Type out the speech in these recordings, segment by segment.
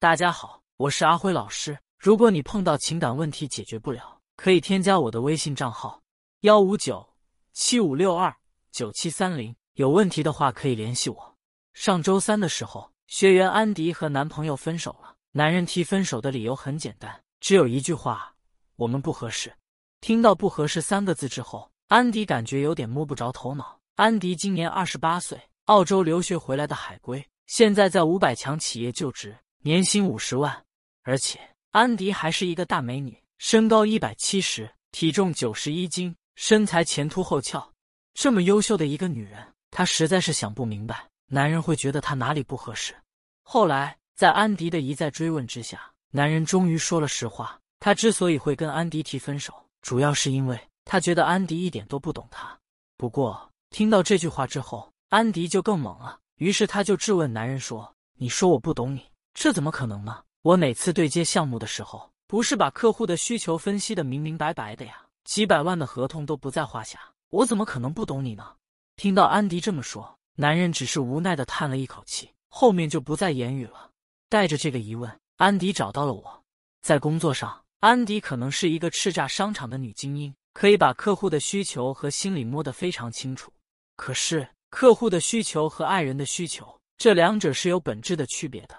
大家好，我是阿辉老师。如果你碰到情感问题解决不了，可以添加我的微信账号幺五九七五六二九七三零，有问题的话可以联系我。上周三的时候，学员安迪和男朋友分手了。男人提分手的理由很简单，只有一句话：我们不合适。听到“不合适”三个字之后，安迪感觉有点摸不着头脑。安迪今年二十八岁，澳洲留学回来的海归，现在在五百强企业就职。年薪五十万，而且安迪还是一个大美女，身高一百七十，体重九十一斤，身材前凸后翘。这么优秀的一个女人，她实在是想不明白，男人会觉得她哪里不合适。后来在安迪的一再追问之下，男人终于说了实话：他之所以会跟安迪提分手，主要是因为他觉得安迪一点都不懂他。不过听到这句话之后，安迪就更猛了，于是他就质问男人说：“你说我不懂你？”这怎么可能呢？我每次对接项目的时候，不是把客户的需求分析的明明白白的呀？几百万的合同都不在话下，我怎么可能不懂你呢？听到安迪这么说，男人只是无奈的叹了一口气，后面就不再言语了。带着这个疑问，安迪找到了我。在工作上，安迪可能是一个叱咤商场的女精英，可以把客户的需求和心理摸得非常清楚。可是，客户的需求和爱人的需求，这两者是有本质的区别的。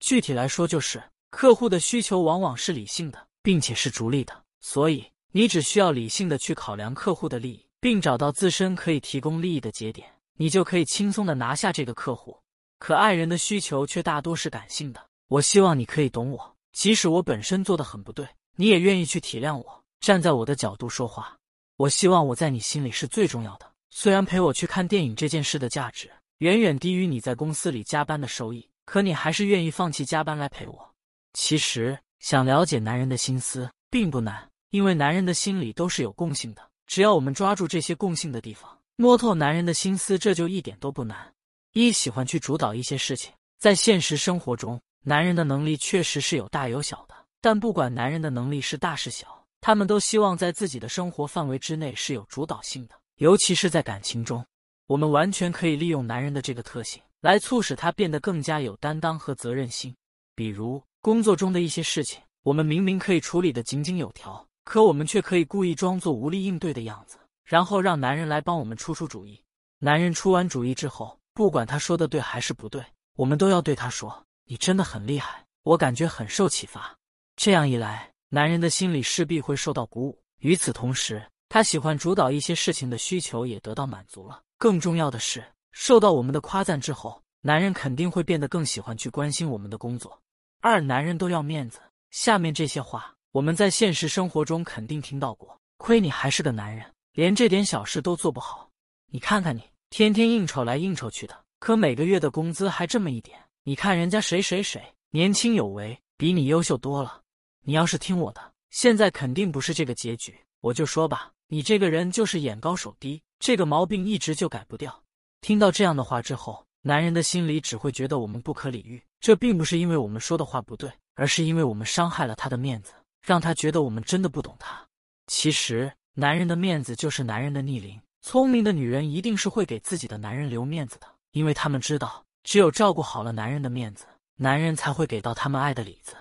具体来说，就是客户的需求往往是理性的，并且是逐利的，所以你只需要理性的去考量客户的利益，并找到自身可以提供利益的节点，你就可以轻松的拿下这个客户。可爱人的需求却大多是感性的，我希望你可以懂我，即使我本身做的很不对，你也愿意去体谅我，站在我的角度说话。我希望我在你心里是最重要的，虽然陪我去看电影这件事的价值远远低于你在公司里加班的收益。可你还是愿意放弃加班来陪我。其实想了解男人的心思并不难，因为男人的心里都是有共性的。只要我们抓住这些共性的地方，摸透男人的心思，这就一点都不难。一喜欢去主导一些事情，在现实生活中，男人的能力确实是有大有小的。但不管男人的能力是大是小，他们都希望在自己的生活范围之内是有主导性的，尤其是在感情中，我们完全可以利用男人的这个特性。来促使他变得更加有担当和责任心。比如工作中的一些事情，我们明明可以处理的井井有条，可我们却可以故意装作无力应对的样子，然后让男人来帮我们出出主意。男人出完主意之后，不管他说的对还是不对，我们都要对他说：“你真的很厉害，我感觉很受启发。”这样一来，男人的心里势必会受到鼓舞。与此同时，他喜欢主导一些事情的需求也得到满足了。更重要的是。受到我们的夸赞之后，男人肯定会变得更喜欢去关心我们的工作。二，男人都要面子。下面这些话，我们在现实生活中肯定听到过。亏你还是个男人，连这点小事都做不好。你看看你，天天应酬来应酬去的，可每个月的工资还这么一点。你看人家谁谁谁，年轻有为，比你优秀多了。你要是听我的，现在肯定不是这个结局。我就说吧，你这个人就是眼高手低，这个毛病一直就改不掉。听到这样的话之后，男人的心里只会觉得我们不可理喻。这并不是因为我们说的话不对，而是因为我们伤害了他的面子，让他觉得我们真的不懂他。其实，男人的面子就是男人的逆鳞。聪明的女人一定是会给自己的男人留面子的，因为他们知道，只有照顾好了男人的面子，男人才会给到他们爱的里子。